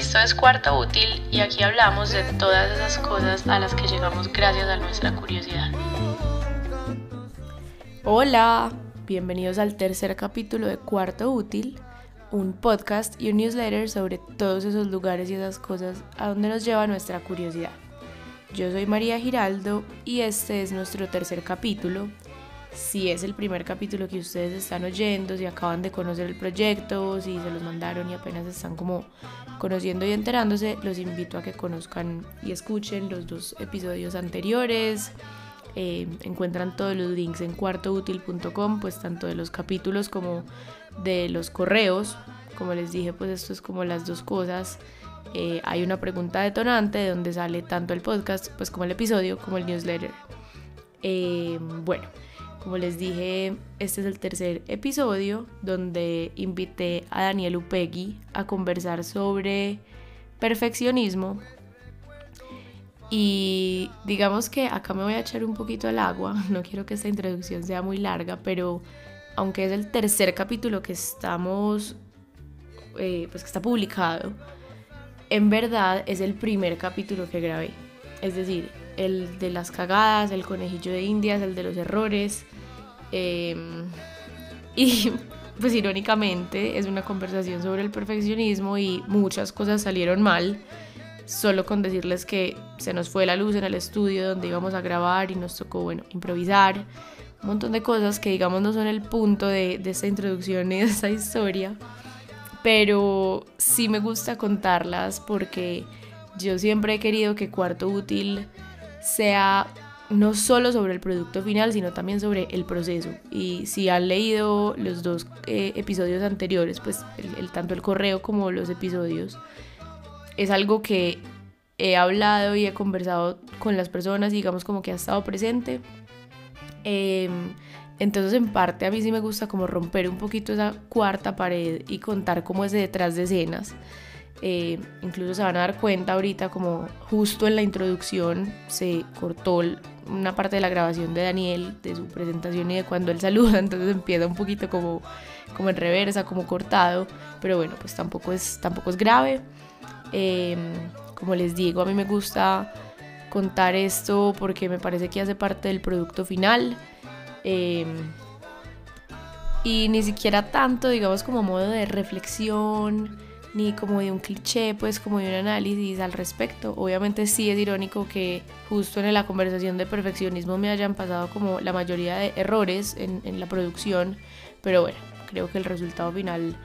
Esto es Cuarto Útil y aquí hablamos de todas esas cosas a las que llegamos gracias a nuestra curiosidad. Hola, bienvenidos al tercer capítulo de Cuarto Útil, un podcast y un newsletter sobre todos esos lugares y esas cosas a donde nos lleva nuestra curiosidad. Yo soy María Giraldo y este es nuestro tercer capítulo si es el primer capítulo que ustedes están oyendo, si acaban de conocer el proyecto, si se los mandaron y apenas están como conociendo y enterándose, los invito a que conozcan y escuchen los dos episodios anteriores. Eh, encuentran todos los links en cuartoutil.com, pues tanto de los capítulos como de los correos. Como les dije, pues esto es como las dos cosas. Eh, hay una pregunta detonante de donde sale tanto el podcast, pues como el episodio, como el newsletter. Eh, bueno, como les dije, este es el tercer episodio donde invité a Daniel Upegui a conversar sobre perfeccionismo. Y digamos que acá me voy a echar un poquito al agua, no quiero que esta introducción sea muy larga, pero aunque es el tercer capítulo que estamos, eh, pues que está publicado, en verdad es el primer capítulo que grabé. Es decir, el de las cagadas, el conejillo de indias, el de los errores. Em, y pues irónicamente es una conversación sobre el perfeccionismo y muchas cosas salieron mal. Solo con decirles que se nos fue la luz en el estudio donde íbamos a grabar y nos tocó, bueno, improvisar. Un montón de cosas que digamos no son el punto de, de esta introducción y de esta historia. Pero sí me gusta contarlas porque yo siempre he querido que Cuarto Útil sea no solo sobre el producto final, sino también sobre el proceso. Y si han leído los dos eh, episodios anteriores, pues el, tanto el correo como los episodios, es algo que he hablado y he conversado con las personas, digamos como que ha estado presente. Em, entonces en parte a mí sí me gusta como romper un poquito esa cuarta pared y contar cómo es detrás de escenas. Eh, incluso se van a dar cuenta ahorita como justo en la introducción se cortó una parte de la grabación de Daniel, de su presentación y de cuando él saluda, entonces empieza un poquito como, como en reversa, como cortado, pero bueno, pues tampoco es, tampoco es grave. Em, como les digo, a mí me gusta contar esto porque me parece que hace parte del producto final. Em, y ni siquiera tanto, digamos, como modo de reflexión ni como de un cliché, pues como de un análisis al respecto. Obviamente sí es irónico que justo en la conversación de perfeccionismo me hayan pasado como la mayoría de errores en, en la producción, pero bueno, creo que el resultado final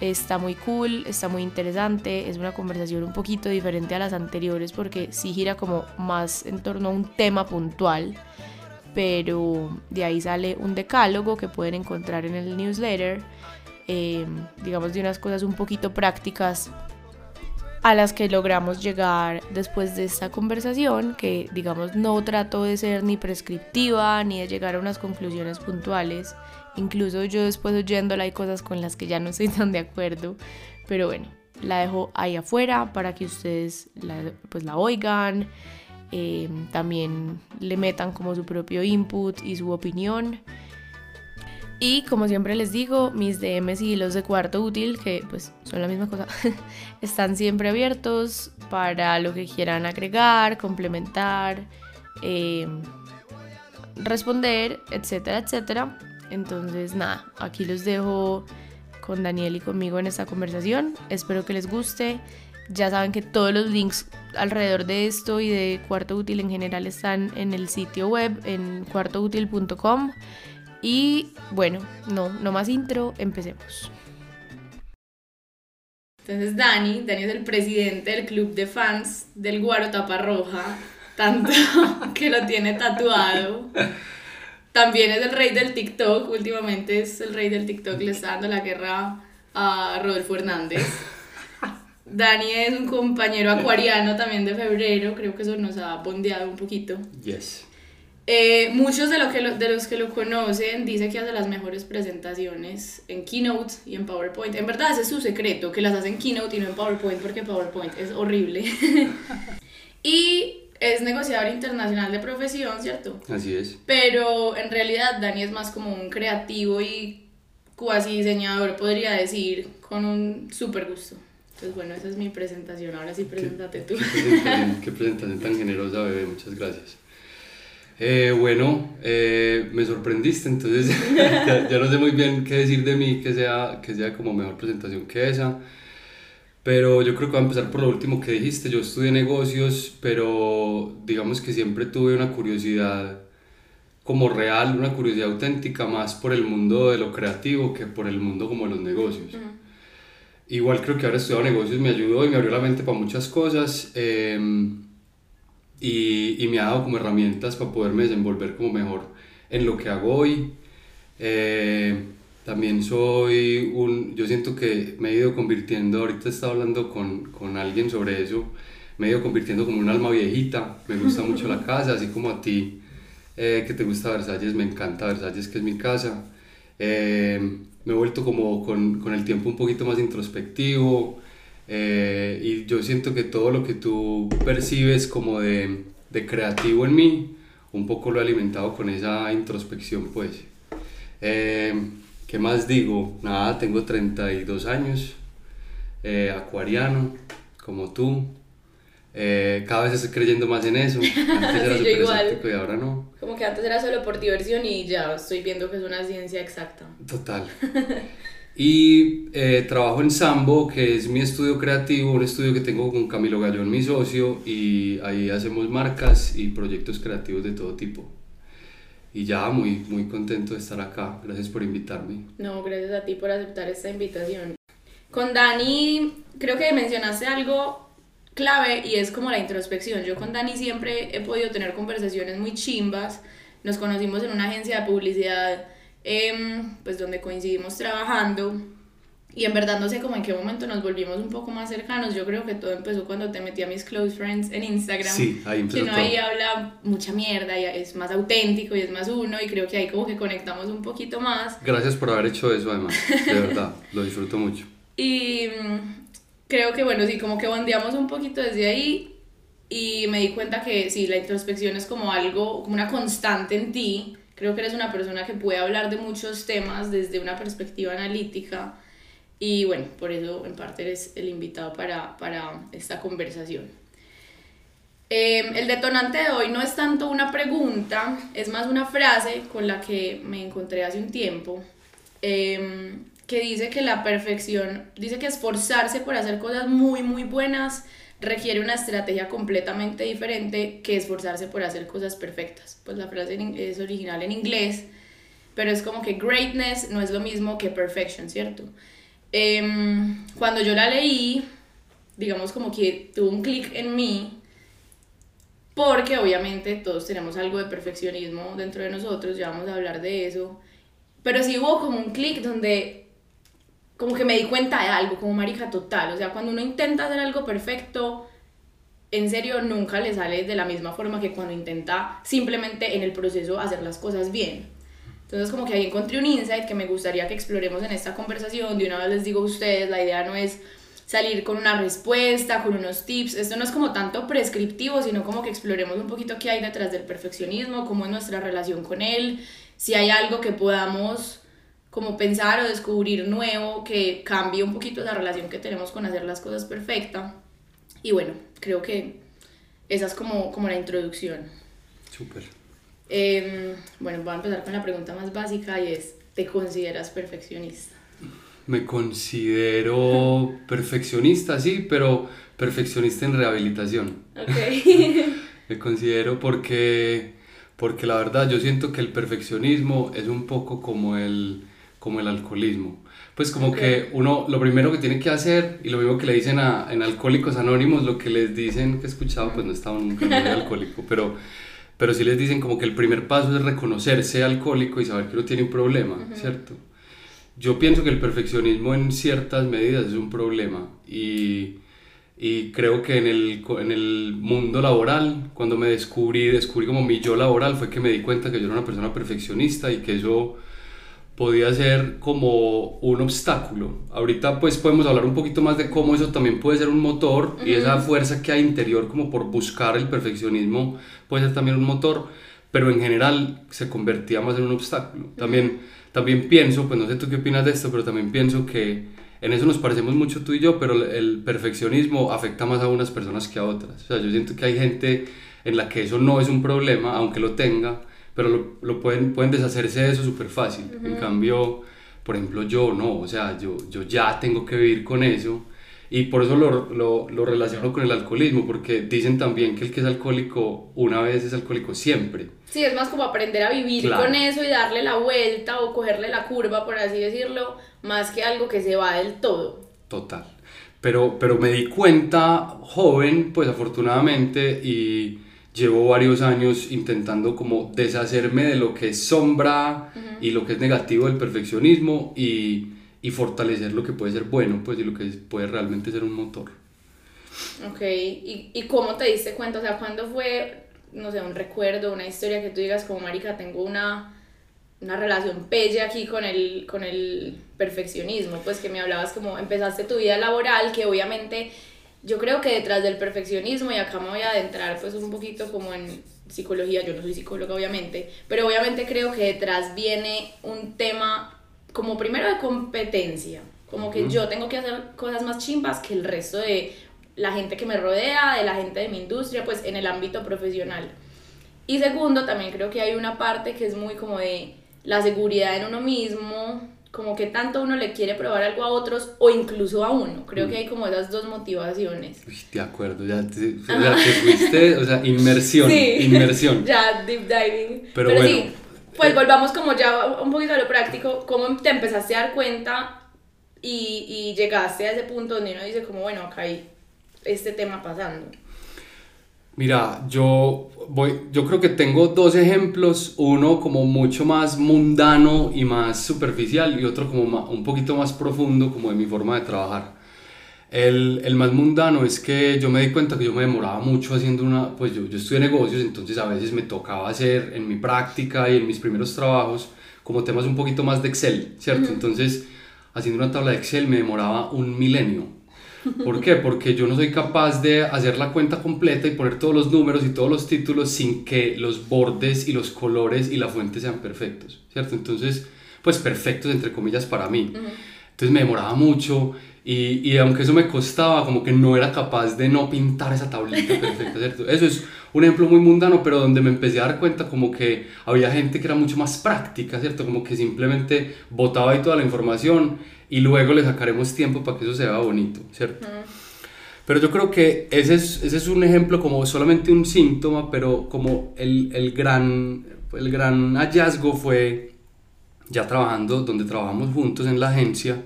está muy cool, está muy interesante, es una conversación un poquito diferente a las anteriores porque sí gira como más en torno a un tema puntual, pero de ahí sale un decálogo que pueden encontrar en el newsletter Em, digamos, de unas cosas un poquito prácticas a las que logramos llegar después de esta conversación, que digamos no trato de ser ni prescriptiva ni de llegar a unas conclusiones puntuales. Incluso yo después oyéndola hay cosas con las que ya no estoy tan de acuerdo, pero bueno, la dejo ahí afuera para que ustedes la, pues la oigan, em, también le metan como su propio input y su opinión. Y como siempre les digo, mis DMs y los de cuarto útil, que pues son la misma cosa, están siempre abiertos para lo que quieran agregar, complementar, em, responder, etcétera, etcétera. Entonces nada, aquí los dejo con Daniel y conmigo en esta conversación. Espero que les guste. Ya saben que todos los links alrededor de esto y de cuarto útil en general están en el sitio web en cuartoutil.com. Y bueno, no, no más intro, empecemos. Entonces Dani, Dani es el presidente del club de fans del Guaro Roja, tanto que lo tiene tatuado. También es el rey del TikTok, últimamente es el rey del TikTok, le está dando la guerra a Rodolfo Hernández. Dani es un compañero acuariano también de febrero, creo que eso nos ha bondeado un poquito. Yes. Eh, muchos de, lo que de los que lo conocen dicen que hace las mejores presentaciones en Keynote y en PowerPoint. En verdad ese es su secreto, que las hace en Keynote y no en PowerPoint porque PowerPoint es horrible. y es negociador internacional de profesión, ¿cierto? Así es. Pero en realidad Dani es más como un creativo y cuasi diseñador, podría decir, con un súper gusto. Entonces, bueno, esa es mi presentación. Ahora sí, preséntate tú. Qué presentación, tan generosa, bebé. Muchas gracias. Eh, bueno, eh, me sorprendiste, entonces ya, no sé muy bien qué decir de mí que sea, que sea como mejor presentación que esa. Pero yo creo que voy a empezar por lo último que dijiste. Yo estudié negocios, pero digamos que siempre tuve una curiosidad como real, una curiosidad auténtica más por el mundo de lo creativo que por el mundo como de los negocios. Igual creo que haber estudiado negocios me ayudó y me abrió la mente para muchas cosas em, y, y, me ha dado como herramientas para poderme desenvolver como mejor en lo que hago hoy. Eh, también soy un, yo siento que me he ido convirtiendo, ahorita estaba hablando con, con alguien sobre eso, me he ido convirtiendo como un alma viejita, me gusta mucho la casa, así como a ti eh, que te gusta Versalles, me encanta Versalles, que es mi casa. Eh, me he vuelto como con, con, el tiempo un poquito más introspectivo eh, y yo siento que todo lo que tú percibes como de, de, creativo en mí, un poco lo he alimentado con esa introspección pues. ¿Qué más digo? Nada, tengo 32 años, acuariano, como tú. Eh, cada vez estoy creyendo más en eso. Antes era súper escéptico y ahora no. Como que antes era solo por diversión y ya estoy viendo que es una ciencia exacta. Total. y eh, trabajo en Sambo, que es mi estudio creativo, un estudio que tengo con Camilo Gallón, mi socio, y ahí hacemos marcas y proyectos creativos de todo tipo. Y ya muy, muy contento de estar acá. Gracias por invitarme. No, gracias a ti por aceptar esta invitación. Con Dani, creo que mencionaste algo clave y es como la introspección. Yo con Dani siempre he podido tener conversaciones muy chimbas. Nos conocimos en una agencia de publicidad, em, pues donde coincidimos trabajando. Y en verdad no sé cómo en qué momento nos volvimos un poco más cercanos. Yo creo que todo empezó cuando te metí a mis close friends en Instagram. Sí, ahí empezó. Que no ahí habla mucha mierda y es más auténtico y es más uno. Y creo que ahí como que conectamos un poquito más. Gracias por haber hecho eso además. De verdad, lo disfruto mucho. Y creo que bueno, sí, como que bandeamos un poquito desde ahí y me di cuenta que sí, la introspección es como algo, como una constante en ti. Creo que eres una persona que puede hablar de muchos temas desde una perspectiva analítica y bueno, por eso en parte eres el invitado para, para esta conversación. Em, el detonante de hoy no es tanto una pregunta, es más una frase con la que me encontré hace un tiempo. Eh, que dice que la perfección, dice que esforzarse por hacer cosas muy, muy buenas requiere una estrategia completamente diferente que esforzarse por hacer cosas perfectas. Pues la frase es original en inglés, pero es como que greatness no es lo mismo que perfection, ¿cierto? Em, cuando yo la leí, digamos como que tuvo un clic en mí, porque obviamente todos tenemos algo de perfeccionismo dentro de nosotros, ya vamos a hablar de eso, pero sí hubo como un clic donde como que me di cuenta de algo, como marica total. O sea, cuando uno intenta hacer algo perfecto, en serio nunca le sale de la misma forma que cuando intenta simplemente en el proceso hacer las cosas bien. Entonces como que ahí encontré un insight que me gustaría que exploremos en esta conversación. De una vez les digo a ustedes, la idea no es salir con una respuesta, con unos tips. Esto no es como tanto prescriptivo, sino como que exploremos un poquito qué hay detrás del perfeccionismo, cómo es nuestra relación con él, si hay algo que podamos como pensar o descubrir nuevo que cambie un poquito la relación que tenemos con hacer las cosas perfecta. Y bueno, creo que esa es como, como la introducción. Súper. Em, bueno, voy a empezar con la pregunta más básica y es, ¿te consideras perfeccionista? Me considero perfeccionista, sí, pero perfeccionista en rehabilitación. Ok. Me considero porque, porque la verdad yo siento que el perfeccionismo es un poco como el como el alcoholismo. Pues como que uno, lo primero que tiene que hacer, y lo mismo que le dicen a, en Alcohólicos Anónimos, lo que les dicen, que he escuchado, pues no estaba nunca muy alcohólico, pero, pero sí les dicen como que el primer paso es reconocerse alcohólico y saber que uno tiene un problema, ¿cierto? Yo pienso que el perfeccionismo en ciertas medidas es un problema y, y creo que en el, en el mundo laboral, cuando me descubrí, descubrí como mi yo laboral, fue que me di cuenta que yo era una persona perfeccionista y que eso podía ser como un obstáculo. Ahorita pues podemos hablar un poquito más de cómo eso también puede ser un motor y esa fuerza que hay interior como por buscar el perfeccionismo puede ser también un motor, pero en general se convertía más en un obstáculo. También, también pienso, pues no sé tú qué opinas de esto, pero también pienso que en eso nos parecemos mucho tú y yo, pero el perfeccionismo afecta más a unas personas que a otras. O sea, yo siento que hay gente en la que eso no es un problema, aunque lo tenga, pero lo, lo pueden, pueden deshacerse de eso súper fácil. En cambio, por ejemplo, yo no, o sea, yo, yo ya tengo que vivir con eso y por eso lo, lo, lo, relaciono con el alcoholismo, porque dicen también que el que es alcohólico una vez es alcohólico siempre. Sí, es más como aprender a vivir con eso y darle la vuelta o cogerle la curva, por así decirlo, más que algo que se va del todo. Total. Pero, pero me di cuenta joven, pues afortunadamente, y llevo varios años intentando como deshacerme de lo que es sombra y lo que es negativo del perfeccionismo y y fortalecer lo que puede ser bueno, pues, y lo que puede realmente ser un motor. Ok, ¿Y, ¿y cómo te diste cuenta? O sea, ¿cuándo fue, no sé, un recuerdo, una historia que tú digas como, marica, tengo una, una relación pelle aquí con el, con el perfeccionismo? Pues que me hablabas como, empezaste tu vida laboral, que obviamente yo creo que detrás del perfeccionismo, y acá me voy a adentrar pues un poquito como en psicología, yo no soy psicóloga obviamente, pero obviamente creo que detrás viene un tema como primero de competencia, como que yo tengo que hacer cosas más chimbas que el resto de la gente que me rodea, de la gente de mi industria, pues en el ámbito profesional. Y segundo, también creo que hay una parte que es muy como de la seguridad en uno mismo, como que tanto uno le quiere probar algo a otros o incluso a uno. Creo que hay como esas dos motivaciones. de acuerdo, ya te, fuiste, o sea, inmersión, inmersión. Ya, deep diving. Pero, bueno. Pues volvamos como ya un poquito a lo práctico, ¿cómo te empezaste a dar cuenta y, y llegaste a ese punto donde uno dice como, bueno, acá hay este tema pasando? Mira, yo voy, yo creo que tengo dos ejemplos, uno como mucho más mundano y más superficial y otro como un poquito más profundo como de mi forma de trabajar. El, el, más mundano es que yo me di cuenta que yo me demoraba mucho haciendo una, pues yo, yo estudié negocios, entonces a veces me tocaba hacer en mi práctica y en mis primeros trabajos como temas un poquito más de Excel, ¿cierto? Entonces, haciendo una tabla de Excel me demoraba un milenio. ¿Por qué? Porque yo no soy capaz de hacer la cuenta completa y poner todos los números y todos los títulos sin que los bordes y los colores y la fuente sean perfectos, ¿cierto? Entonces, pues perfectos entre comillas para mí. Entonces me demoraba mucho y, y, aunque eso me costaba, como que no era capaz de no pintar esa tablita perfecta, ¿cierto? Eso es un ejemplo muy mundano, pero donde me empecé a dar cuenta como que había gente que era mucho más práctica, ¿cierto? Como que simplemente botaba ahí toda la información y luego le sacaremos tiempo para que eso se vea bonito, ¿cierto? Pero yo creo que ese es, ese es un ejemplo como solamente un síntoma, pero como el, el, gran, el gran hallazgo fue ya trabajando, donde trabajamos juntos en la agencia,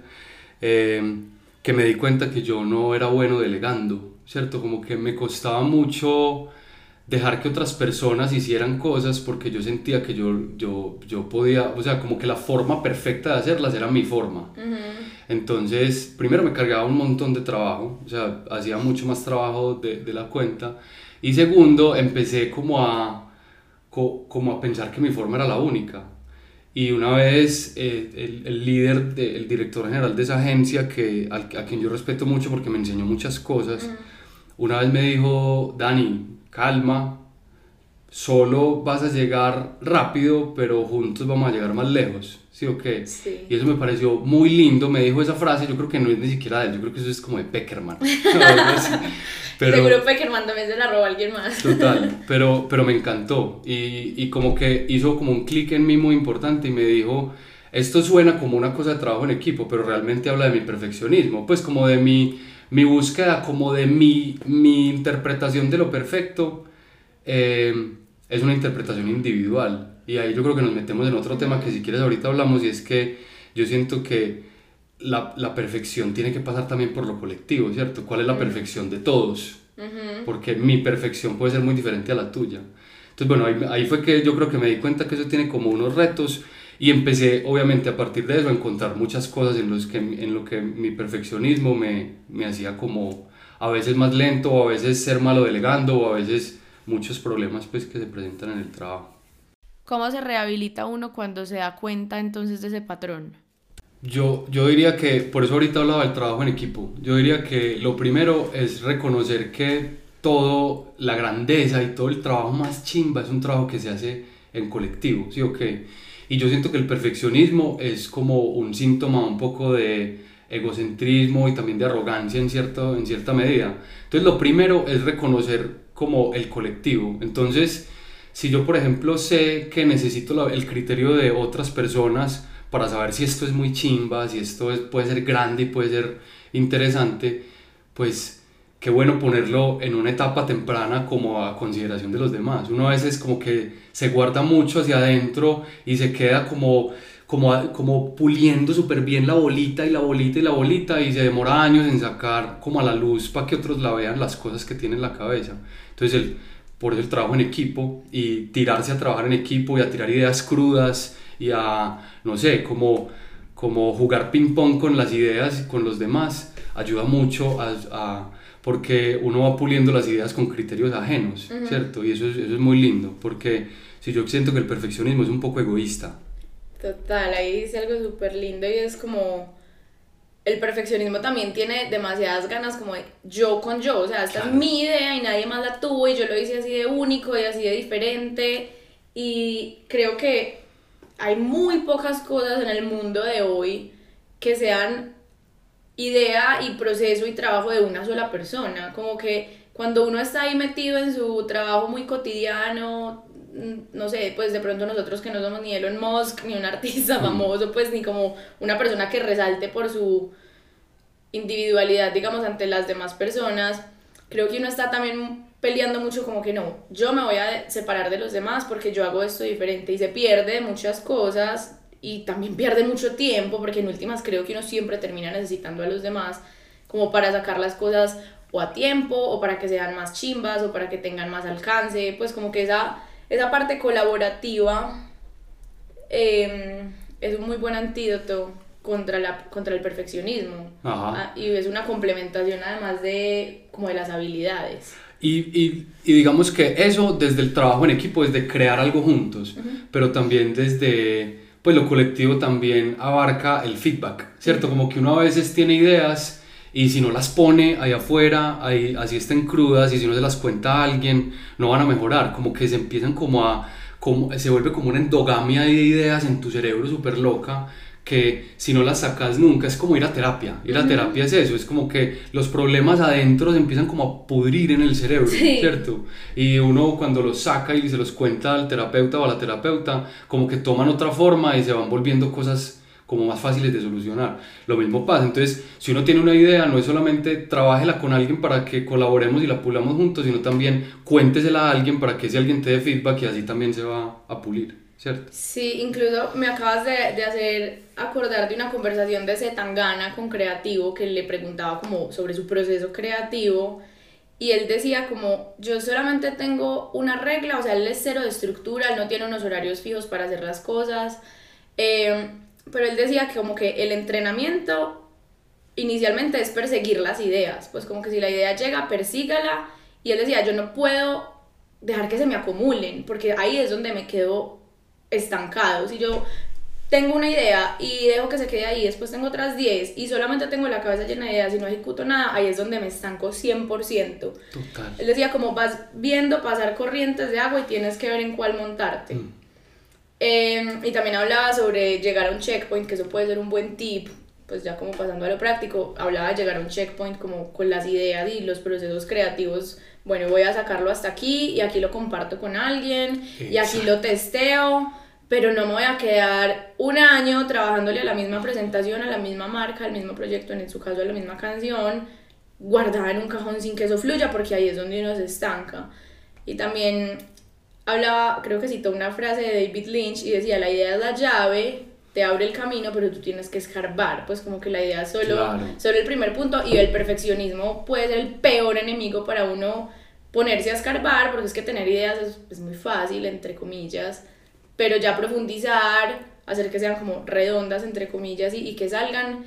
eh, que me di cuenta que yo no era bueno delegando, ¿cierto? Como que me costaba mucho dejar que otras personas hicieran cosas porque yo sentía que yo, yo, yo podía, o sea, como que la forma perfecta de hacerlas era mi forma. Entonces, primero me cargaba un montón de trabajo, o sea, hacía mucho más trabajo de, de la cuenta. Y segundo, empecé como a, como a pensar que mi forma era la única. Y una vez eh, el, el, líder, de, el director general de esa agencia, que, a, quien yo respeto mucho porque me enseñó muchas cosas, una vez me dijo, Dani, calma, solo vas a llegar rápido, pero juntos vamos a llegar más lejos. ¿Sí o qué? Sí. Y eso me pareció muy lindo, me dijo esa frase, yo creo que no es ni siquiera de él, yo creo que eso es como de Peckerman. Pero, Seguro Peckerman también se la robó a alguien más. Total, pero, pero me encantó y, y como que hizo como un clic en mí muy importante y me dijo, esto suena como una cosa de trabajo en equipo, pero realmente habla de mi perfeccionismo, pues como de mi, mi búsqueda, como de mi, mi interpretación de lo perfecto. Eh, es una interpretación individual. Y ahí yo creo que nos metemos en otro tema que si quieres ahorita hablamos y es que yo siento que la, la, perfección tiene que pasar también por lo colectivo, ¿cierto? ¿Cuál es la perfección de todos? Porque mi perfección puede ser muy diferente a la tuya. Entonces, bueno, ahí, ahí, fue que yo creo que me di cuenta que eso tiene como unos retos y empecé, obviamente, a partir de eso a encontrar muchas cosas en, los que, en lo que mi perfeccionismo me, me hacía como a veces más lento, o a veces ser malo delegando, o a veces muchos problemas pues que se presentan en el trabajo. ¿Cómo se rehabilita uno cuando se da cuenta entonces de ese patrón? Yo, yo diría que, por eso ahorita hablaba del trabajo en equipo, yo diría que lo primero es reconocer que todo, la grandeza y todo el trabajo más chimba es un trabajo que se hace en colectivo, ¿sí o qué? Y yo siento que el perfeccionismo es como un síntoma un poco de egocentrismo y también de arrogancia en, cierto, en cierta medida. Entonces lo primero es reconocer como el colectivo. Entonces, si yo por ejemplo sé que necesito el criterio de otras personas para saber si esto es muy chimba, si esto es, puede ser grande y puede ser interesante, pues qué bueno ponerlo en una etapa temprana como a consideración de los demás. Uno a veces como que se guarda mucho hacia adentro y se queda como como, como puliendo súper bien la bolita y la bolita y la bolita y se demora años en sacar como a la luz para que otros la vean las cosas que tiene en la cabeza. Entonces, el, por eso el trabajo en equipo y tirarse a trabajar en equipo y a tirar ideas crudas y a, no sé, como, como jugar ping pong con las ideas y con los demás, ayuda mucho a, a porque uno va puliendo las ideas con criterios ajenos, ¿cierto? Y eso es, eso es muy lindo, porque si yo siento que el perfeccionismo es un poco egoísta, Total, ahí dice algo súper lindo y es como el perfeccionismo también tiene demasiadas ganas como de yo con yo, o sea, esta es mi idea y nadie más la tuvo y yo lo hice así de único y así de diferente. Y creo que hay muy pocas cosas en el mundo de hoy que sean idea y proceso y trabajo de una sola persona, como que cuando uno está ahí metido en su trabajo muy cotidiano, Mm, no sé, pues de pronto nosotros que no somos ni Elon Musk, ni un artista mm. famoso, pues ni como una persona que resalte por su individualidad, digamos, ante las demás personas, creo que uno está también peleando mucho como que no, yo me voy a separar de los demás porque yo hago esto diferente y se pierde muchas cosas y también pierde mucho tiempo porque en últimas creo que uno siempre termina necesitando a los demás como para sacar las cosas o a tiempo o para que sean más chimbas o para que tengan más alcance, pues como que esa esa parte colaborativa em, es un muy buen antídoto contra, la, contra el perfeccionismo. Ah, y es una complementación además de como de las habilidades. Y, y, y, digamos que eso desde el trabajo en equipo, desde crear algo juntos, pero también desde, pues lo colectivo también abarca el feedback, ¿cierto? Como que uno a veces tiene ideas y si no las pone ahí afuera, ahí, así estén crudas y si no se las cuenta a alguien, no van a mejorar, como que se empiezan como a, como, se vuelve como una endogamia de ideas en tu cerebro súper loca que si no las sacas nunca es como ir a terapia. Ir a terapia es eso, es como que los problemas adentro se empiezan como a pudrir en el cerebro, ¿cierto? Y uno cuando los saca y se los cuenta al terapeuta o a la terapeuta, como que toman otra forma y se van volviendo cosas como más fáciles de solucionar. Lo mismo pasa, entonces si uno tiene una idea, no es solamente trabájela con alguien para que colaboremos y la pulamos juntos, sino también cuéntesela a alguien para que ese alguien te dé feedback y así también se va a pulir, ¿cierto? Sí, incluso me acabas de, de hacer acordar de una conversación de Zetangana con Creativo que le preguntaba como sobre su proceso creativo y él decía como yo solamente tengo una regla, o sea, él es cero de estructura, él no tiene unos horarios fijos para hacer las cosas. Eh, pero él decía que como que el entrenamiento inicialmente es perseguir las ideas, pues como que si la idea llega, persígala, y él decía, yo no puedo dejar que se me acumulen, porque ahí es donde me quedo estancado, si yo tengo una idea y dejo que se quede ahí, después tengo otras 10 y solamente tengo la cabeza llena de ideas y no ejecuto nada, ahí es donde me estanco 100%. Total. Él decía como vas viendo pasar corrientes de agua y tienes que ver en cuál montarte. Mm. Em, y también hablaba sobre llegar a un checkpoint, que eso puede ser un buen tip, pues ya como pasando a lo práctico, hablaba de llegar a un checkpoint como con las ideas y los procesos creativos. Bueno, voy a sacarlo hasta aquí y aquí lo comparto con alguien y aquí lo testeo, pero no me voy a quedar un año trabajándole a la misma presentación, a la misma marca, al mismo proyecto, en su caso a la misma canción, guardada en un cajón sin que eso fluya, porque ahí es donde uno se estanca. Y también hablaba, creo que citó una frase de David Lynch y decía, la idea es la llave, te abre el camino, pero tú tienes que escarbar, pues como que la idea es solo, solo el primer punto y el perfeccionismo puede ser el peor enemigo para uno ponerse a escarbar, porque es que tener ideas es, muy fácil, entre comillas, pero ya profundizar, hacer que sean como redondas, entre comillas, y, que salgan,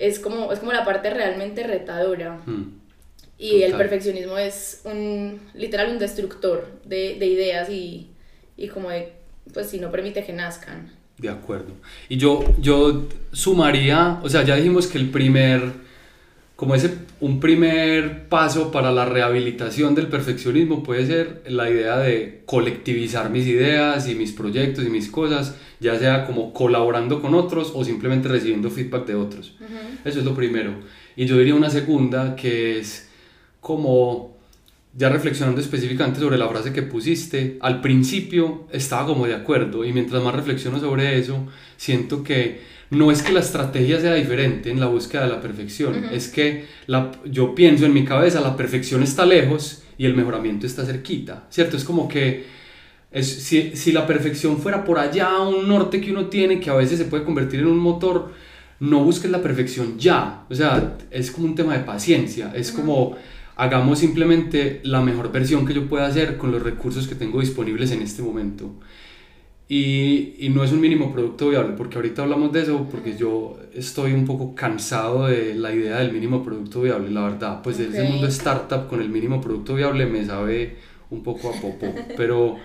es como, es como la parte realmente retadora. Hmm. Y el perfeccionismo es un, literal, un destructor de, de ideas y, y, como de, pues si no permite que nazcan. De acuerdo. Y yo, yo sumaría, o sea, ya dijimos que el primer, como ese, un primer paso para la rehabilitación del perfeccionismo puede ser la idea de colectivizar mis ideas y mis proyectos y mis cosas, ya sea como colaborando con otros o simplemente recibiendo feedback de otros. Eso es lo primero. Y yo diría una segunda que es como, ya reflexionando específicamente sobre la frase que pusiste, al principio estaba como de acuerdo y mientras más reflexiono sobre eso, siento que no es que la estrategia sea diferente en la búsqueda de la perfección, es que la, yo pienso en mi cabeza, la perfección está lejos y el mejoramiento está cerquita, ¿cierto? Es como que es, si, si, la perfección fuera por allá, un norte que uno tiene que a veces se puede convertir en un motor, no busques la perfección ya, o sea, es como un tema de paciencia, es como hagamos simplemente la mejor versión que yo pueda hacer con los recursos que tengo disponibles en este momento. Y, y, no es un mínimo producto viable, porque ahorita hablamos de eso, porque yo estoy un poco cansado de la idea del mínimo producto viable, la verdad, pues okay. ese mundo startup con el mínimo producto viable me sabe un poco a poco, pero,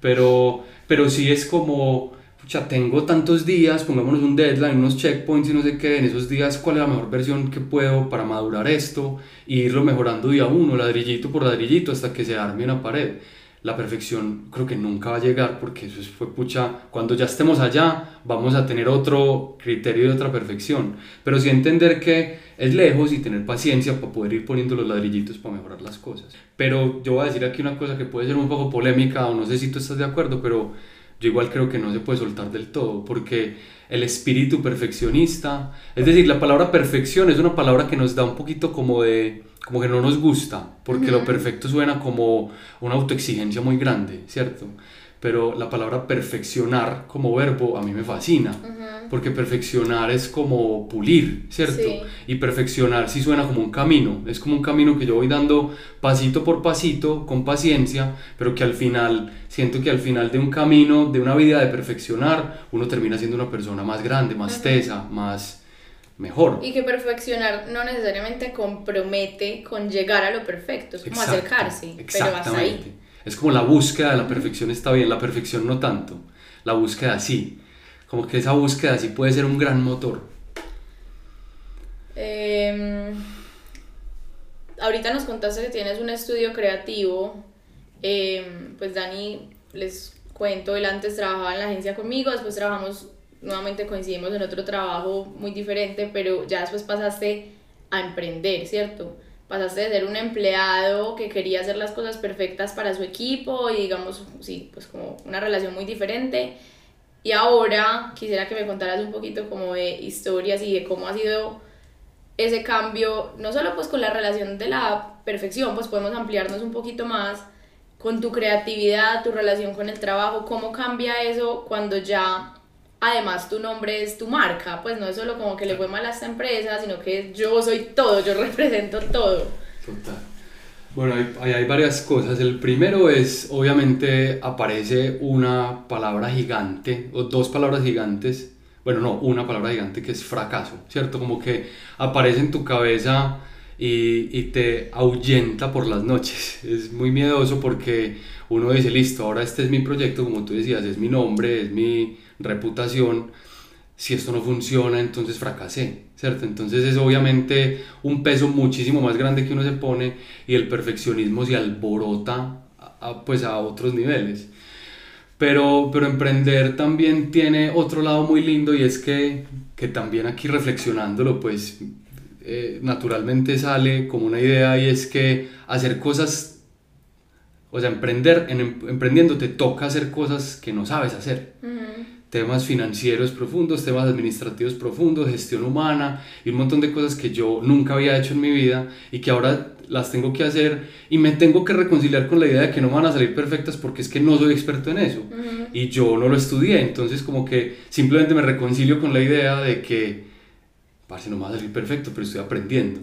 pero, pero sí es como, pucha, tengo tantos días, pongámonos un deadline, unos checkpoints y no sé qué, en esos días cuál es la mejor versión que puedo para madurar esto, e irlo mejorando día uno, ladrillito por ladrillito, hasta que se arme una pared la perfección creo que nunca va a llegar porque eso fue pucha, cuando ya estemos allá vamos a tener otro criterio de otra perfección, pero sí entender que es lejos y tener paciencia para poder ir poniendo los ladrillitos para mejorar las cosas. Pero yo voy a decir aquí una cosa que puede ser un poco polémica o no sé si tú estás de acuerdo, pero yo igual creo que no se puede soltar del todo porque el espíritu perfeccionista, es decir, la palabra perfección es una palabra que nos da un poquito como de como que no nos gusta, porque lo perfecto suena como una autoexigencia muy grande, ¿cierto? Pero la palabra perfeccionar como verbo a mí me fascina, porque perfeccionar es como pulir, ¿cierto? Y perfeccionar sí suena como un camino, es como un camino que yo voy dando pasito por pasito, con paciencia, pero que al final, siento que al final de un camino, de una vida de perfeccionar, uno termina siendo una persona más grande, más tesa, más mejor. Y que perfeccionar no necesariamente compromete con llegar a lo perfecto, es como acercarse, pero hasta ahí. Es como la búsqueda de la perfección está bien, la perfección no tanto, la búsqueda sí. Como que esa búsqueda sí puede ser un gran motor. Em, ahorita nos contaste que tienes un estudio creativo. Em, pues Dani, les cuento, él antes trabajaba en la agencia conmigo, después trabajamos nuevamente coincidimos en otro trabajo muy diferente, pero ya después pasaste a emprender, ¿cierto? Pasaste de ser un empleado que quería hacer las cosas perfectas para su equipo y digamos, sí, pues como una relación muy diferente. Y ahora quisiera que me contaras un poquito como de historias y de cómo ha sido ese cambio, no solo pues con la relación de la perfección, pues podemos ampliarnos un poquito más con tu creatividad, tu relación con el trabajo, cómo cambia eso cuando ya además tu nombre es tu marca, pues no es solo como que le fue mal a esta empresa, sino que yo soy todo, yo represento todo. Total. Bueno, hay, hay varias cosas. El primero es, obviamente, aparece una palabra gigante, o dos palabras gigantes, bueno, no, una palabra gigante que es fracaso, ¿cierto? Como que aparece en tu cabeza y, y te ahuyenta por las noches. Es muy miedoso porque uno dice, listo, ahora este es mi proyecto, como tú decías, es mi nombre, es mi reputación, si esto no funciona, entonces fracasé, ¿cierto? Entonces es obviamente un peso muchísimo más grande que uno se pone y el perfeccionismo se alborota a, pues a otros niveles. Pero, pero emprender también tiene otro lado muy lindo y es que, que también aquí reflexionándolo, pues eh, naturalmente sale como una idea y es que hacer cosas, o sea, emprender, en, emprendiendo te toca hacer cosas que no sabes hacer temas financieros profundos, temas administrativos profundos, gestión humana y un montón de cosas que yo nunca había hecho en mi vida y que ahora las tengo que hacer y me tengo que reconciliar con la idea de que no van a salir perfectas porque es que no soy experto en eso y yo no lo estudié, entonces como que simplemente me reconcilio con la idea de que, parece no va a salir perfecto, pero estoy aprendiendo.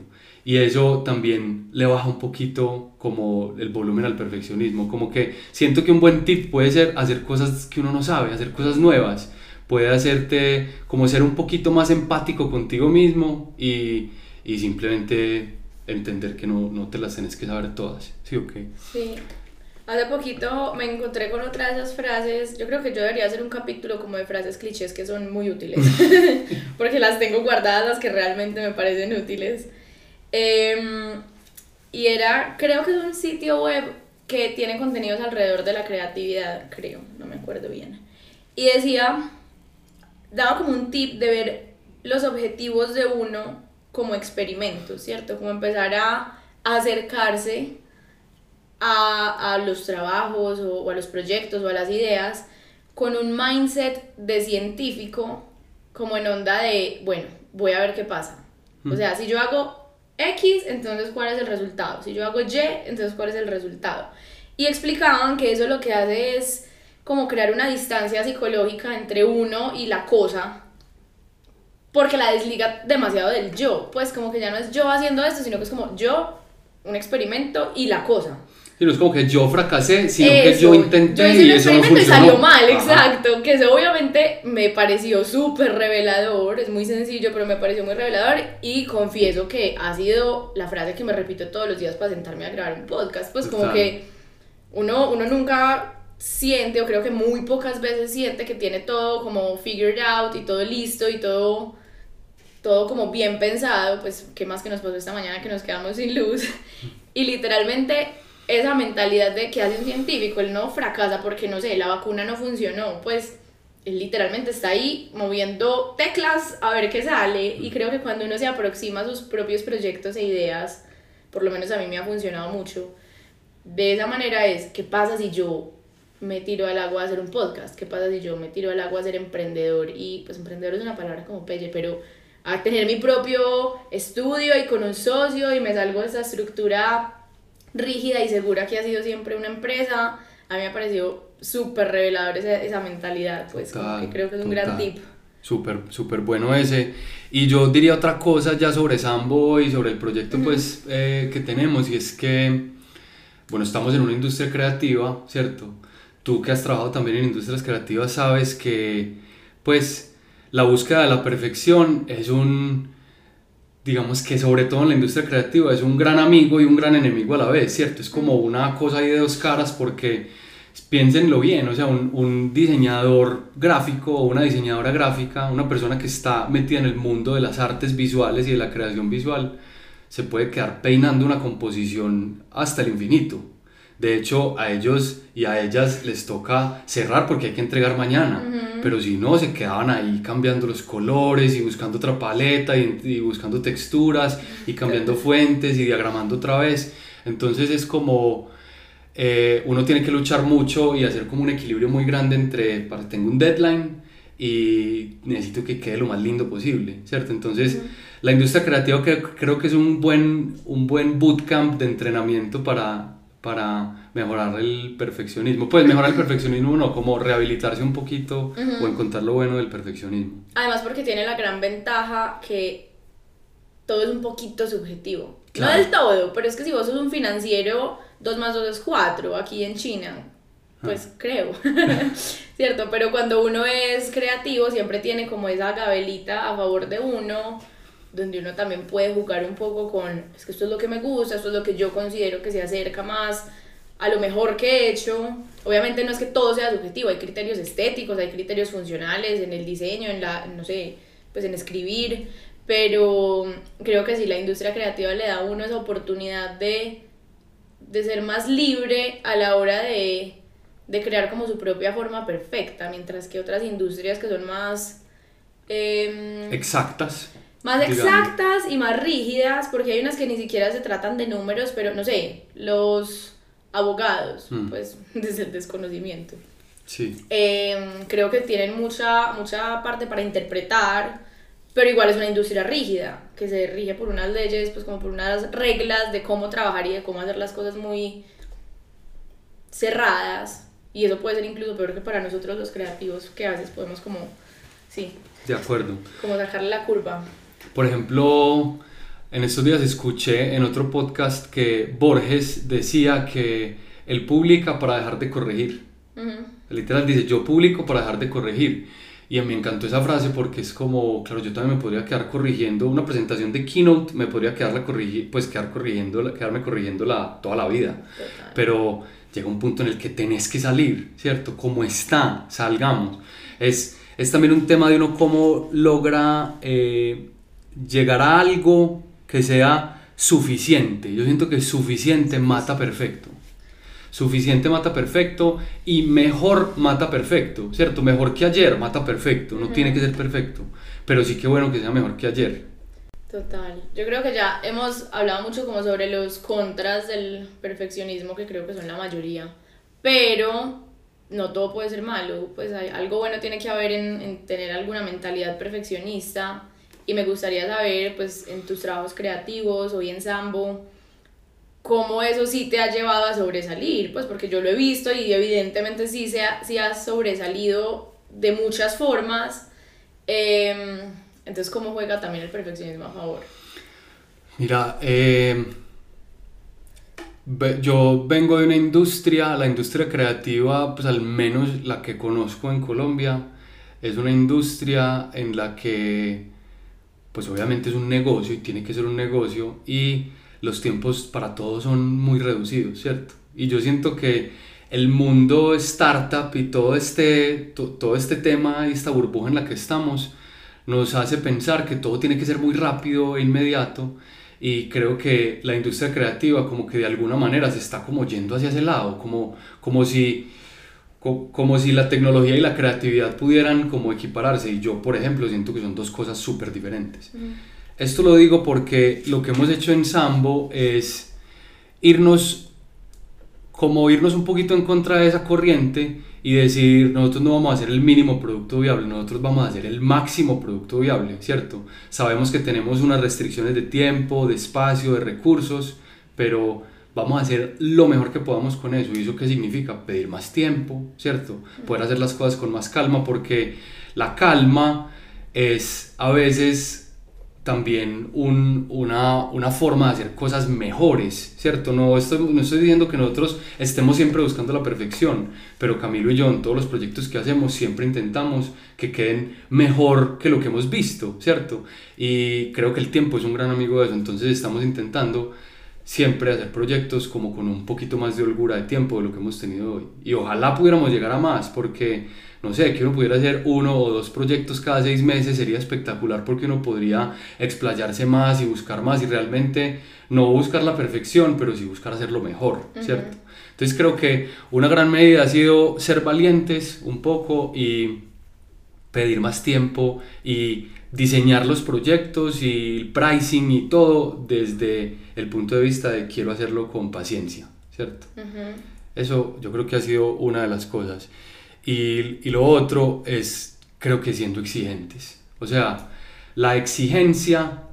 Y eso también le baja un poquito como el volumen al perfeccionismo. Como que siento que un buen tip puede ser hacer cosas que uno no sabe, hacer cosas nuevas. Puede hacerte como ser un poquito más empático contigo mismo y, y simplemente entender que no, no, te las tienes que saber todas. ¿Sí o qué? Sí. Hace poquito me encontré con otra de esas frases. Yo creo que yo debería hacer un capítulo como de frases clichés que son muy útiles. porque las tengo guardadas, las que realmente me parecen útiles. Em, y era, creo que es un sitio web que tiene contenidos alrededor de la creatividad, creo, no me acuerdo bien. Y decía, daba como un tip de ver los objetivos de uno como experimentos, ¿cierto? Como empezar a, acercarse a, a, los trabajos o, o, a los proyectos o a las ideas con un mindset de científico, como en onda de, bueno, voy a ver qué pasa. O mm. sea, si yo hago X, entonces cuál es el resultado. Si yo hago Y, entonces cuál es el resultado. Y explicaban que eso lo que hace es como crear una distancia psicológica entre uno y la cosa, porque la desliga demasiado del yo, pues como que ya no es yo haciendo esto, sino que es como yo, un experimento y la cosa. No es como que yo fracasé, sino que yo intenté y eso no funcionó. y salió mal, exacto. Que eso obviamente me pareció súper revelador, es muy sencillo, pero me pareció muy revelador. Y confieso que ha sido la frase que me repito todos los días para sentarme a grabar un podcast. Pues como que uno, uno nunca siente, o creo que muy pocas veces siente que tiene todo como figured out y todo listo y todo, todo como bien pensado, pues qué más que nos pasó esta mañana que nos quedamos sin luz. Y literalmente esa mentalidad de que hace un científico, él no fracasa porque no sé, la vacuna no funcionó, pues él literalmente está ahí moviendo teclas a ver qué sale y creo que cuando uno se aproxima a sus propios proyectos e ideas, por lo menos a mí me ha funcionado mucho, de esa manera es, ¿qué pasa si yo me tiro al agua a hacer un podcast? ¿Qué pasa si yo me tiro al agua a ser emprendedor? Y pues emprendedor es una palabra como pelle, pero a tener mi propio estudio y con un socio y me salgo de esa estructura rígida y segura que ha sido siempre una empresa, a mí me ha parecido súper revelador esa, esa, mentalidad, pues que creo que es un gran tip. Súper, súper bueno ese. Y yo diría otra cosa ya sobre Sambo y sobre el proyecto pues eh, que tenemos y es que, bueno, estamos en una industria creativa, ¿cierto? tú que has trabajado también en industrias creativas sabes que pues la búsqueda de la perfección es un, digamos que sobre todo en la industria creativa es un gran amigo y un gran enemigo a la vez, ¿cierto? Es como una cosa ahí de dos caras porque piénsenlo bien, o sea, un, un diseñador gráfico o una diseñadora gráfica, una persona que está metida en el mundo de las artes visuales y de la creación visual, se puede quedar peinando una composición hasta el infinito, de hecho, a ellos y a ellas les toca cerrar porque hay que entregar mañana. Pero si no, se quedaban ahí cambiando los colores y buscando otra paleta y, buscando texturas y cambiando fuentes y diagramando otra vez. Entonces es como eh, uno tiene que luchar mucho y hacer como un equilibrio muy grande entre, para, tengo un deadline y necesito que quede lo más lindo posible, ¿cierto? Entonces, la industria creativa creo que es un buen, un buen bootcamp de entrenamiento para, para mejorar el perfeccionismo. Pues mejorar el perfeccionismo no, como rehabilitarse un poquito o encontrar lo bueno del perfeccionismo. Además porque tiene la gran ventaja que todo es un poquito subjetivo. No del todo, pero es que si vos sos un financiero, 2 más 2 es 4 aquí en China. Pues ah. creo, ¿cierto? Pero cuando uno es creativo siempre tiene como esa gabelita a favor de uno donde uno también puede jugar un poco con, es que esto es lo que me gusta, esto es lo que yo considero que se acerca más a lo mejor que he hecho. Obviamente no es que todo sea subjetivo, hay criterios estéticos, hay criterios funcionales en el diseño, en la, no sé, pues en escribir, pero creo que si la industria creativa le da a uno esa oportunidad de, de ser más libre a la hora de, de crear como su propia forma perfecta, mientras que otras industrias que son más... Eh, exactas más exactas y más rígidas, porque hay unas que ni siquiera se tratan de números, pero no sé, los abogados, mm. pues desde el desconocimiento. Sí. Em, creo que tienen mucha, mucha parte para interpretar, pero igual es una industria rígida, que se rige por unas leyes, pues como por unas reglas de cómo trabajar y de cómo hacer las cosas muy cerradas. Y eso puede ser incluso peor que para nosotros los creativos, que a veces podemos como, sí. De acuerdo. Como sacarle la curva. Por ejemplo, en estos días escuché en otro podcast que Borges decía que él publica para dejar de corregir. Literal dice, yo publico para dejar de corregir. Y me encantó esa frase porque es como, claro, yo también me podría quedar corrigiendo una presentación de keynote, me podría quedarla corrigir, pues quedar corrigiendo, quedarme corrigiéndola toda la vida. Pero llega un punto en el que tenés que salir, ¿cierto? Como está, salgamos. Es, es también un tema de uno cómo logra eh, llegar a algo que sea suficiente. Yo siento que suficiente mata perfecto. Suficiente mata perfecto y mejor mata perfecto, ¿cierto? Mejor que ayer mata perfecto, no tiene que ser perfecto, pero sí que bueno que sea mejor que ayer. Total. Yo creo que ya hemos hablado mucho como sobre los contras del perfeccionismo, que creo que son la mayoría, pero no todo puede ser malo, pues hay, algo bueno tiene que haber en, en tener alguna mentalidad perfeccionista y me gustaría saber, pues, en tus trabajos creativos, hoy en Sambo, cómo eso sí te ha llevado a sobresalir, pues porque yo lo he visto y evidentemente sí, se ha, sí has sobresalido de muchas formas. Em, entonces, ¿cómo juega también el perfeccionismo a favor? Mira, eh, yo vengo de una industria, la industria creativa, pues al menos la que conozco en Colombia, es una industria en la que pues obviamente es un negocio y tiene que ser un negocio y los tiempos para todos son muy reducidos, ¿cierto? Y yo siento que el mundo startup y todo este, todo este tema y esta burbuja en la que estamos nos hace pensar que todo tiene que ser muy rápido e inmediato y creo que la industria creativa como que de alguna manera se está como yendo hacia ese lado, como, como si como si la tecnología y la creatividad pudieran como equipararse y yo por ejemplo siento que son dos cosas súper diferentes. Esto lo digo porque lo que hemos hecho en Sambo es irnos como irnos un poquito en contra de esa corriente y decir nosotros no vamos a hacer el mínimo producto viable, nosotros vamos a hacer el máximo producto viable, ¿cierto? Sabemos que tenemos unas restricciones de tiempo, de espacio, de recursos, pero vamos a hacer lo mejor que podamos con eso. ¿Y eso qué significa? Pedir más tiempo, ¿cierto? Poder hacer las cosas con más calma, porque la calma es a veces también un, una, una, forma de hacer cosas mejores, ¿cierto? No estoy, no estoy diciendo que nosotros estemos siempre buscando la perfección, pero Camilo y yo en todos los proyectos que hacemos siempre intentamos que queden mejor que lo que hemos visto, ¿cierto? Y creo que el tiempo es un gran amigo de eso, entonces estamos intentando siempre hacer proyectos como con un poquito más de holgura de tiempo de lo que hemos tenido hoy. Y ojalá pudiéramos llegar a más, porque, no sé, que uno pudiera hacer uno o dos proyectos cada seis meses sería espectacular porque uno podría explayarse más y buscar más y realmente no buscar la perfección, pero sí buscar hacerlo mejor, ¿cierto? Entonces creo que una gran medida ha sido ser valientes un poco y pedir más tiempo y diseñar los proyectos y el pricing y todo desde el punto de vista de quiero hacerlo con paciencia, ¿cierto? Eso yo creo que ha sido una de las cosas. Y, y, lo otro es, creo que siendo exigentes. O sea, la exigencia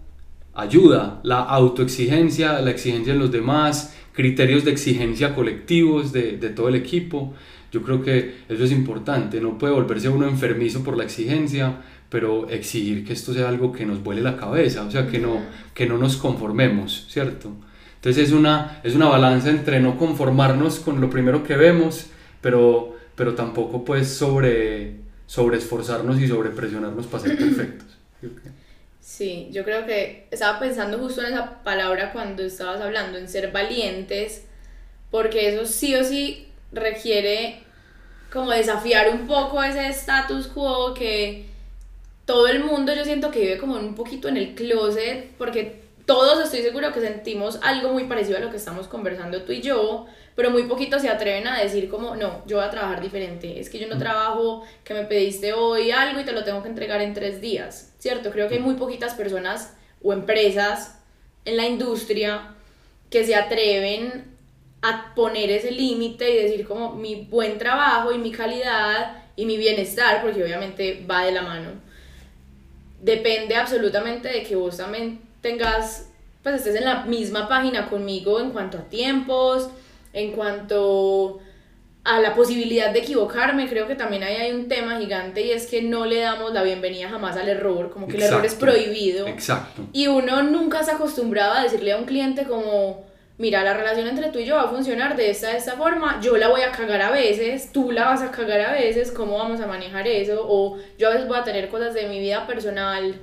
ayuda, la autoexigencia, la exigencia en los demás, criterios de exigencia colectivos de, de todo el equipo. Yo creo que eso es importante, no puede volverse uno enfermizo por la exigencia, pero exigir que esto sea algo que nos vuele la cabeza, o sea, que no, que no nos conformemos, ¿cierto? Entonces es una, es una balanza entre no conformarnos con lo primero que vemos, pero, pero tampoco pues sobre, sobre esforzarnos y sobre presionarnos para ser perfectos. Sí, yo creo que estaba pensando justo en esa palabra cuando estabas hablando, en ser valientes, porque eso sí o sí requiere como desafiar un poco ese status quo que todo el mundo yo siento que vive como un poquito en el closet, porque todos estoy seguro que sentimos algo muy parecido a lo que estamos conversando tú y yo, pero muy poquitos se atreven a decir como, no, yo voy a trabajar diferente, es que yo no trabajo, que me pediste hoy algo y te lo tengo que entregar en tres días, ¿cierto? Creo que hay muy poquitas personas o empresas en la industria que se atreven a poner ese límite y decir como mi buen trabajo y mi calidad y mi bienestar, porque obviamente va de la mano depende absolutamente de que vos también tengas, pues estés en la misma página conmigo en cuanto a tiempos, en cuanto a la posibilidad de equivocarme, creo que también ahí hay un tema gigante y es que no le damos la bienvenida jamás al error, como que el error es prohibido. Exacto. Y uno nunca se acostumbraba a decirle a un cliente como, mira, la relación entre tú y yo va a funcionar de esta, de esta forma, yo la voy a cagar a veces, tú la vas a cagar a veces, ¿cómo vamos a manejar eso? O yo a veces voy a tener cosas de mi vida personal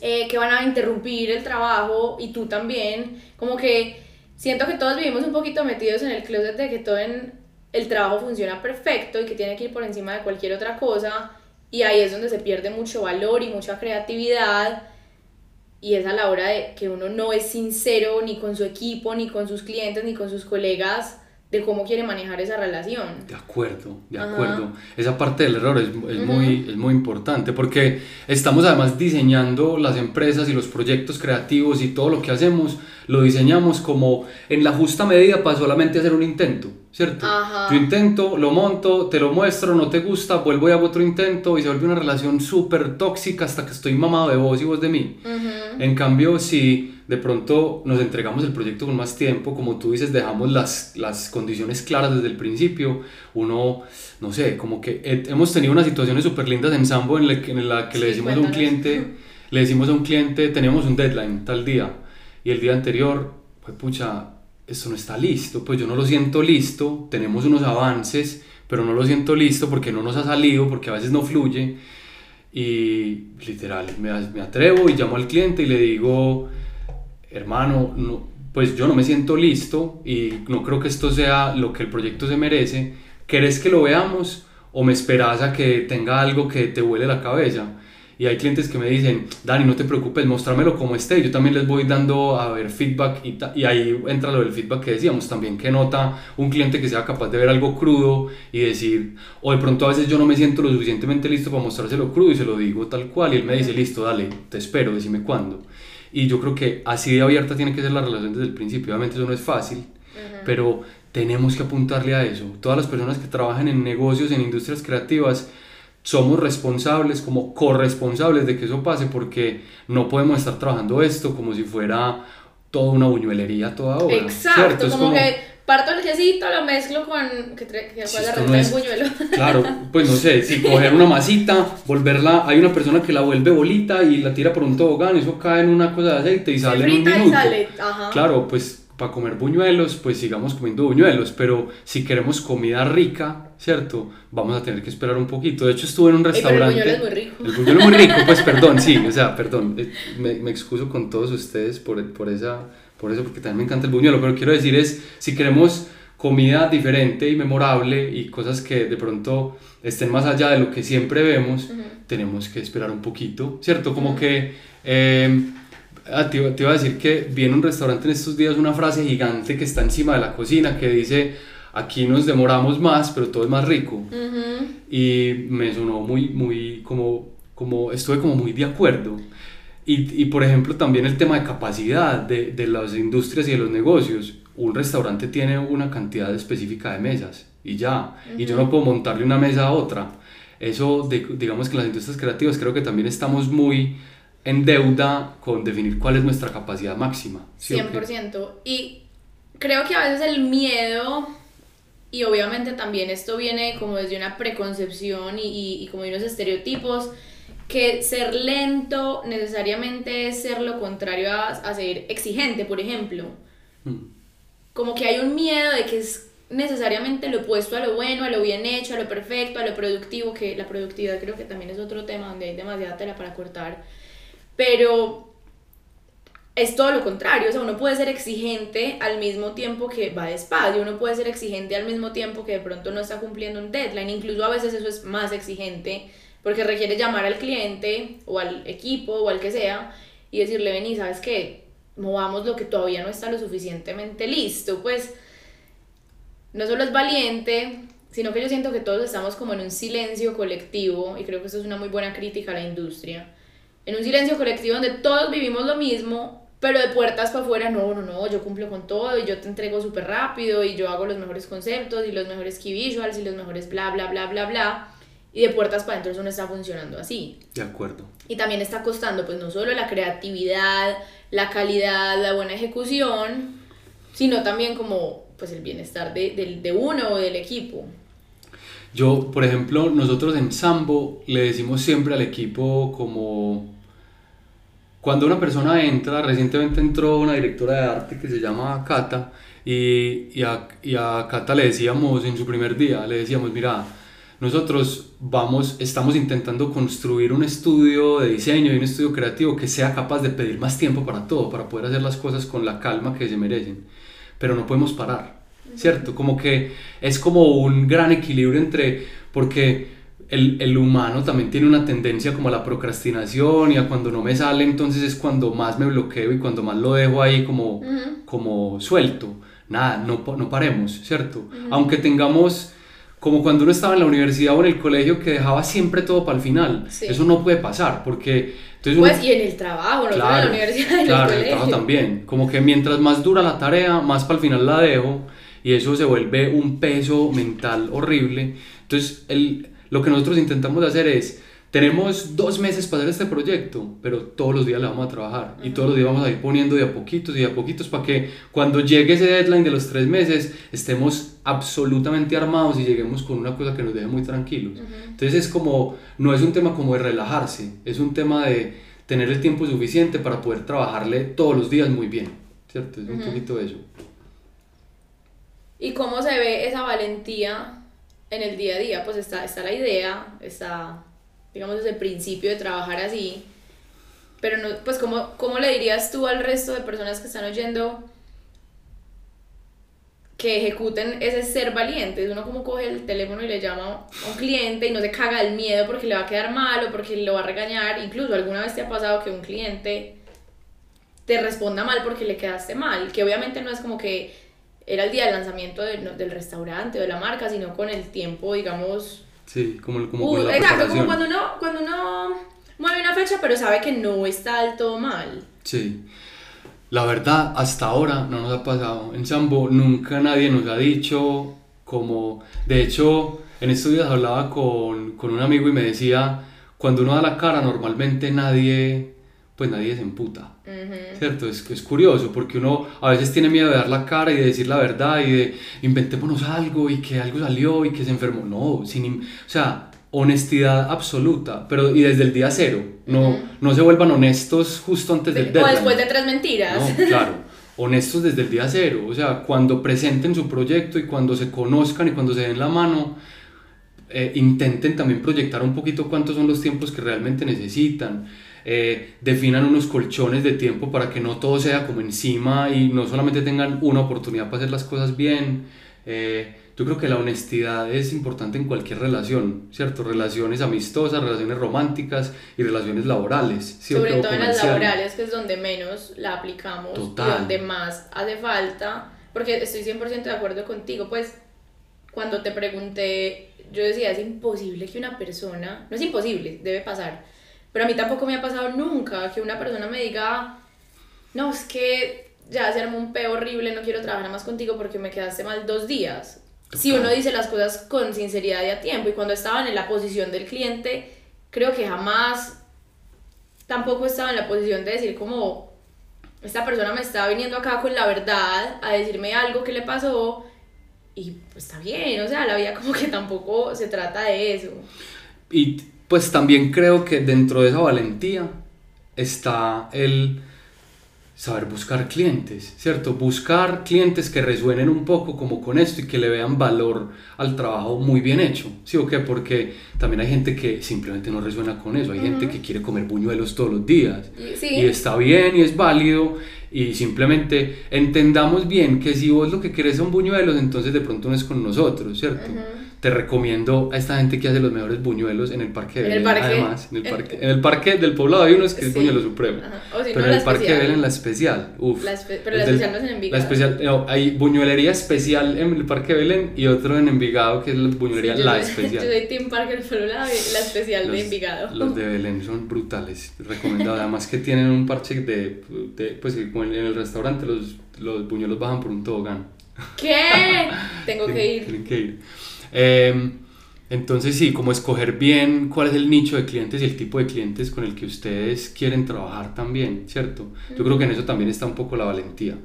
eh, que van a interrumpir el trabajo y tú también, como que siento que todos vivimos un poquito metidos en el closet de que todo en el trabajo funciona perfecto y que tiene que ir por encima de cualquier otra cosa y ahí es donde se pierde mucho valor y mucha creatividad y es a la hora de que uno no es sincero ni con su equipo, ni con sus clientes, ni con sus colegas de cómo quiere manejar esa relación. De acuerdo, de acuerdo. Esa parte del error es, es muy, es muy importante porque estamos además diseñando las empresas y los proyectos creativos y todo lo que hacemos, lo diseñamos como en la justa medida para solamente hacer un intento, ¿cierto? Yo intento, lo monto, te lo muestro, no te gusta, vuelvo y hago otro intento y se vuelve una relación súper tóxica hasta que estoy mamado de vos y vos de mí. En cambio, si de pronto nos entregamos el proyecto con más tiempo, como tú dices, dejamos las, las condiciones claras desde el principio, uno, no sé, como que hemos tenido unas situaciones súper lindas en Sambo en la que, en la que le decimos a un cliente, le decimos a un cliente, tenemos un deadline tal día, y el día anterior, pues pucha, esto no está listo, pues yo no lo siento listo, tenemos unos avances, pero no lo siento listo porque no nos ha salido, porque a veces no fluye, y literal, me, me atrevo y llamo al cliente y le digo, hermano, no, pues yo no me siento listo y no creo que esto sea lo que el proyecto se merece, ¿querés que lo veamos o me esperas a que tenga algo que te huele la cabeza? Y hay clientes que me dicen, Dani, no te preocupes, mostrámelo como esté. Yo también les voy dando a ver feedback y, y, ahí entra lo del feedback que decíamos también, que nota un cliente que sea capaz de ver algo crudo y decir, o de pronto a veces yo no me siento lo suficientemente listo para mostrárselo crudo y se lo digo tal cual y él me dice, listo, dale, te espero, decime cuándo. Y yo creo que así de abierta tiene que ser la relación desde el principio. Obviamente eso no es fácil, pero tenemos que apuntarle a eso. Todas las personas que trabajan en negocios, en industrias creativas, somos responsables, como corresponsables de que eso pase, porque no podemos estar trabajando esto como si fuera toda una buñuelería toda hora. Exacto, como, que parto el quesito, lo mezclo con. que, que fue la receta buñuelo. Claro, pues no sé, si coger una masita, volverla. Hay una persona que la vuelve bolita y la tira por un tobogán, eso cae en una cosa de aceite y sale en un minuto. Y sale. Ajá. Claro, pues para comer buñuelos, pues sigamos comiendo buñuelos, pero si queremos comida rica, ¿cierto? Vamos a tener que esperar un poquito. De hecho, estuve en un restaurante. el buñuelo es muy rico. El buñuelo es muy rico, pues perdón, sí, o sea, perdón, eh, me, me excuso con todos ustedes por, por esa por eso, porque también me encanta el buñuelo, pero quiero decir es, si queremos comida diferente y memorable y cosas que de pronto estén más allá de lo que siempre vemos, tenemos que esperar un poquito, ¿cierto? Como que... Eh, te, iba a decir que vi en un restaurante en estos días una frase gigante que está encima de la cocina que dice, aquí nos demoramos más, pero todo es más rico. Y me sonó muy, muy, como, como, estuve como muy de acuerdo. Y, y, por ejemplo, también el tema de capacidad de, de, las industrias y de los negocios. Un restaurante tiene una cantidad específica de mesas y ya. Y yo no puedo montarle una mesa a otra. Eso, de, digamos que en las industrias creativas creo que también estamos muy en deuda con definir cuál es nuestra capacidad máxima. ¿sí 100%. Y creo que a veces el miedo, y obviamente también esto viene como desde una preconcepción y, y, y como de unos estereotipos, que ser lento necesariamente es ser lo contrario a, ser exigente, por ejemplo. Mm. Como que hay un miedo de que es necesariamente lo opuesto a lo bueno, a lo bien hecho, a lo perfecto, a lo productivo, que la productividad creo que también es otro tema donde hay demasiada tela para cortar, pero es todo lo contrario, o sea, uno puede ser exigente al mismo tiempo que va despacio, uno puede ser exigente al mismo tiempo que de pronto no está cumpliendo un deadline, incluso a veces eso es más exigente porque requiere llamar al cliente o al equipo o al que sea y decirle, vení, ¿sabes qué? Movamos lo que todavía no está lo suficientemente listo. Pues no solo es valiente, sino que yo siento que todos estamos como en un silencio colectivo y creo que eso es una muy buena crítica a la industria. En un silencio colectivo donde todos vivimos lo mismo, pero de puertas para afuera, no, no, no, yo cumplo con todo y yo te entrego súper rápido y yo hago los mejores conceptos y los mejores key visuals y los mejores bla, bla, bla, bla, bla y de puertas para adentro eso no está funcionando así. De acuerdo. Y también está costando pues no solo la creatividad, la calidad, la buena ejecución, sino también como pues el bienestar de, de, uno o del equipo. Yo, por ejemplo, nosotros en Sambo le decimos siempre al equipo como cuando una persona entra, recientemente entró una directora de arte que se llama Cata y, y, a, y a Cata le decíamos en su primer día, le decíamos, mira, nosotros vamos, estamos intentando construir un estudio de diseño y un estudio creativo que sea capaz de pedir más tiempo para todo, para poder hacer las cosas con la calma que se merecen. Pero no podemos parar, ¿cierto? Como que es como un gran equilibrio entre, porque el, el, humano también tiene una tendencia como a la procrastinación y a cuando no me sale, entonces es cuando más me bloqueo y cuando más lo dejo ahí como, como suelto. Nada, no, no paremos, ¿cierto? Aunque tengamos, como cuando uno estaba en la universidad o en el colegio, que dejaba siempre todo para el final. Eso no puede pasar, porque... Entonces pues y en el trabajo, no claro, en la universidad, en claro, el el trabajo también. Como que mientras más dura la tarea, más para el final la dejo y eso se vuelve un peso mental horrible. Entonces, el lo que nosotros intentamos hacer es, tenemos dos meses para hacer este proyecto, pero todos los días le vamos a trabajar y todos los días vamos a ir poniendo de a poquitos y de a poquitos para que cuando llegue ese deadline de los tres meses estemos absolutamente armados y lleguemos con una cosa que nos deje muy tranquilos. Entonces es como, no es un tema como de relajarse, es un tema de tener el tiempo suficiente para poder trabajarle todos los días muy bien, ¿cierto? Es un poquito eso. ¿Y cómo se ve esa valentía en el día a día, pues está, está la idea, está, digamos, desde el principio de trabajar así, pero no, pues ¿cómo, ¿cómo le dirías tú al resto de personas que están oyendo que ejecuten ese ser valiente? Uno como coge el teléfono y le llama a un cliente y no se caga el miedo porque le va a quedar mal o porque lo va a regañar, incluso alguna vez te ha pasado que un cliente te responda mal porque le quedaste mal, que obviamente no es como que era el día del lanzamiento del restaurante o de la marca, sino con el tiempo, digamos... Sí, como, como uh, Exacto, como cuando uno, cuando uno mueve una fecha pero sabe que no está del todo mal. Sí. La verdad, hasta ahora no nos ha pasado. En Sambo nunca nadie nos ha dicho como... De hecho, en estos días hablaba con, con un amigo y me decía, cuando uno da la cara normalmente nadie pues nadie se emputa, ¿cierto? Es, es curioso porque uno a veces tiene miedo de dar la cara y de decir la verdad y de inventémonos algo y que algo salió y que se enfermó. No, sin, o sea, honestidad absoluta, pero y desde el día cero. No, no se vuelvan honestos justo antes del deadline. O después de tres mentiras. No, claro. Honestos desde el día cero. O sea, cuando presenten su proyecto y cuando se conozcan y cuando se den la mano, eh, intenten también proyectar un poquito cuántos son los tiempos que realmente necesitan eh, definan unos colchones de tiempo para que no todo sea como encima y no solamente tengan una oportunidad para hacer las cosas bien. Eh, yo creo que la honestidad es importante en cualquier relación, ¿cierto? Relaciones amistosas, relaciones románticas y relaciones laborales. Sobre todo en las laborales, que es donde menos la aplicamos y donde más hace falta, porque estoy 100% de acuerdo contigo, pues cuando te pregunté, yo decía, es imposible que una persona, no es imposible, debe pasar, pero a mí tampoco me ha pasado nunca que una persona me diga, no, es que ya se armó un peo horrible, no quiero trabajar más contigo porque me quedaste mal dos días. Si uno dice las cosas con sinceridad y a tiempo, y cuando estaban en la posición del cliente, creo que jamás tampoco estaba en la posición de decir como, esta persona me está viniendo acá con la verdad a decirme algo que le pasó y pues está bien, o sea, la vida como que tampoco se trata de eso. Y pues también creo que dentro de esa valentía está el saber buscar clientes, ¿cierto? Buscar clientes que resuenen un poco como con esto y que le vean valor al trabajo muy bien hecho, ¿sí o qué? Porque también hay gente que simplemente no resuena con eso, hay gente que quiere comer buñuelos todos los días y está bien y es válido y simplemente entendamos bien que si vos lo que querés son buñuelos, entonces de pronto no es con nosotros, ¿cierto? Te recomiendo a esta gente que hace los mejores buñuelos en el Parque de Belén. Además, en el parque, en el parque del poblado hay unos que es Buñuelo Supremo. pero en el Parque de Belén la especial. Uf, pero la especial no es en Envigado. La especial, no, hay buñuelería especial en el Parque de Belén y otro en Envigado que es la buñuelería La Especial. Yo soy Team Parque del Poblado y la especial de Envigado. Los de Belén son brutales, recomendado. Además que tienen un parche de, de pues como en el restaurante los, los buñuelos bajan por un tobogán. ¿Qué? Tengo que ir. Tienen que ir. Em, entonces sí, como escoger bien cuál es el nicho de clientes y el tipo de clientes con el que ustedes quieren trabajar también, ¿cierto? Yo creo que en eso también está un poco la valentía.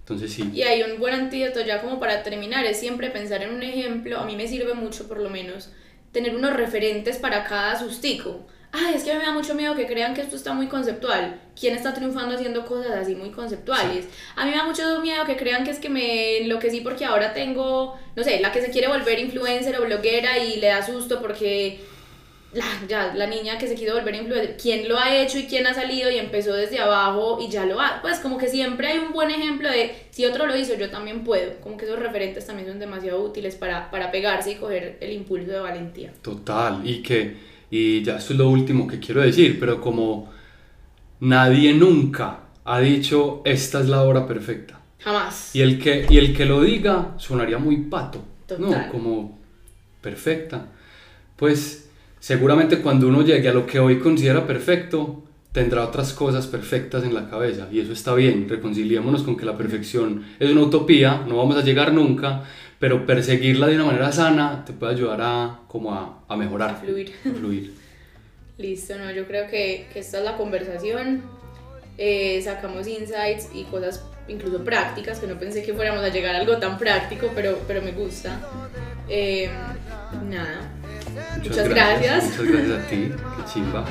Entonces sí. Y hay un buen antídoto ya como para terminar, es siempre pensar en un ejemplo, a mí me sirve mucho por lo menos, tener unos referentes para cada sustico ay, es que me da mucho miedo que crean que esto está muy conceptual. ¿Quién está triunfando haciendo cosas así muy conceptuales? A mí me da mucho miedo que crean que es que me enloquecí porque ahora tengo, no sé, la que se quiere volver influencer o bloguera y le da susto porque la, ya, la niña que se quiso volver influencer, quién lo ha hecho y quién ha salido y empezó desde abajo y ya lo ha, pues como que siempre hay un buen ejemplo de si otro lo hizo, yo también puedo, como que esos referentes también son demasiado útiles para, para pegarse y coger el impulso de valentía. Total, y que, y ya esto es lo último que quiero decir, pero como nadie nunca ha dicho esta es la hora perfecta. Jamás. Y el que, y el que lo diga sonaría muy pato, ¿no? Total. Como perfecta. Pues seguramente cuando uno llegue a lo que hoy considera perfecto, tendrá otras cosas perfectas en la cabeza. Y eso está bien, reconciliémonos con que la perfección es una utopía, no vamos a llegar nunca, pero perseguirla de una manera sana te puede ayudar a, como a, a mejorar. A fluir. A fluir. Listo, no, yo creo que, que esta es la conversación. Eh, sacamos insights y cosas incluso prácticas, que no pensé que fuéramos a llegar a algo tan práctico, pero, pero me gusta. Eh, nada, muchas, gracias. Muchas gracias a ti, qué chimba.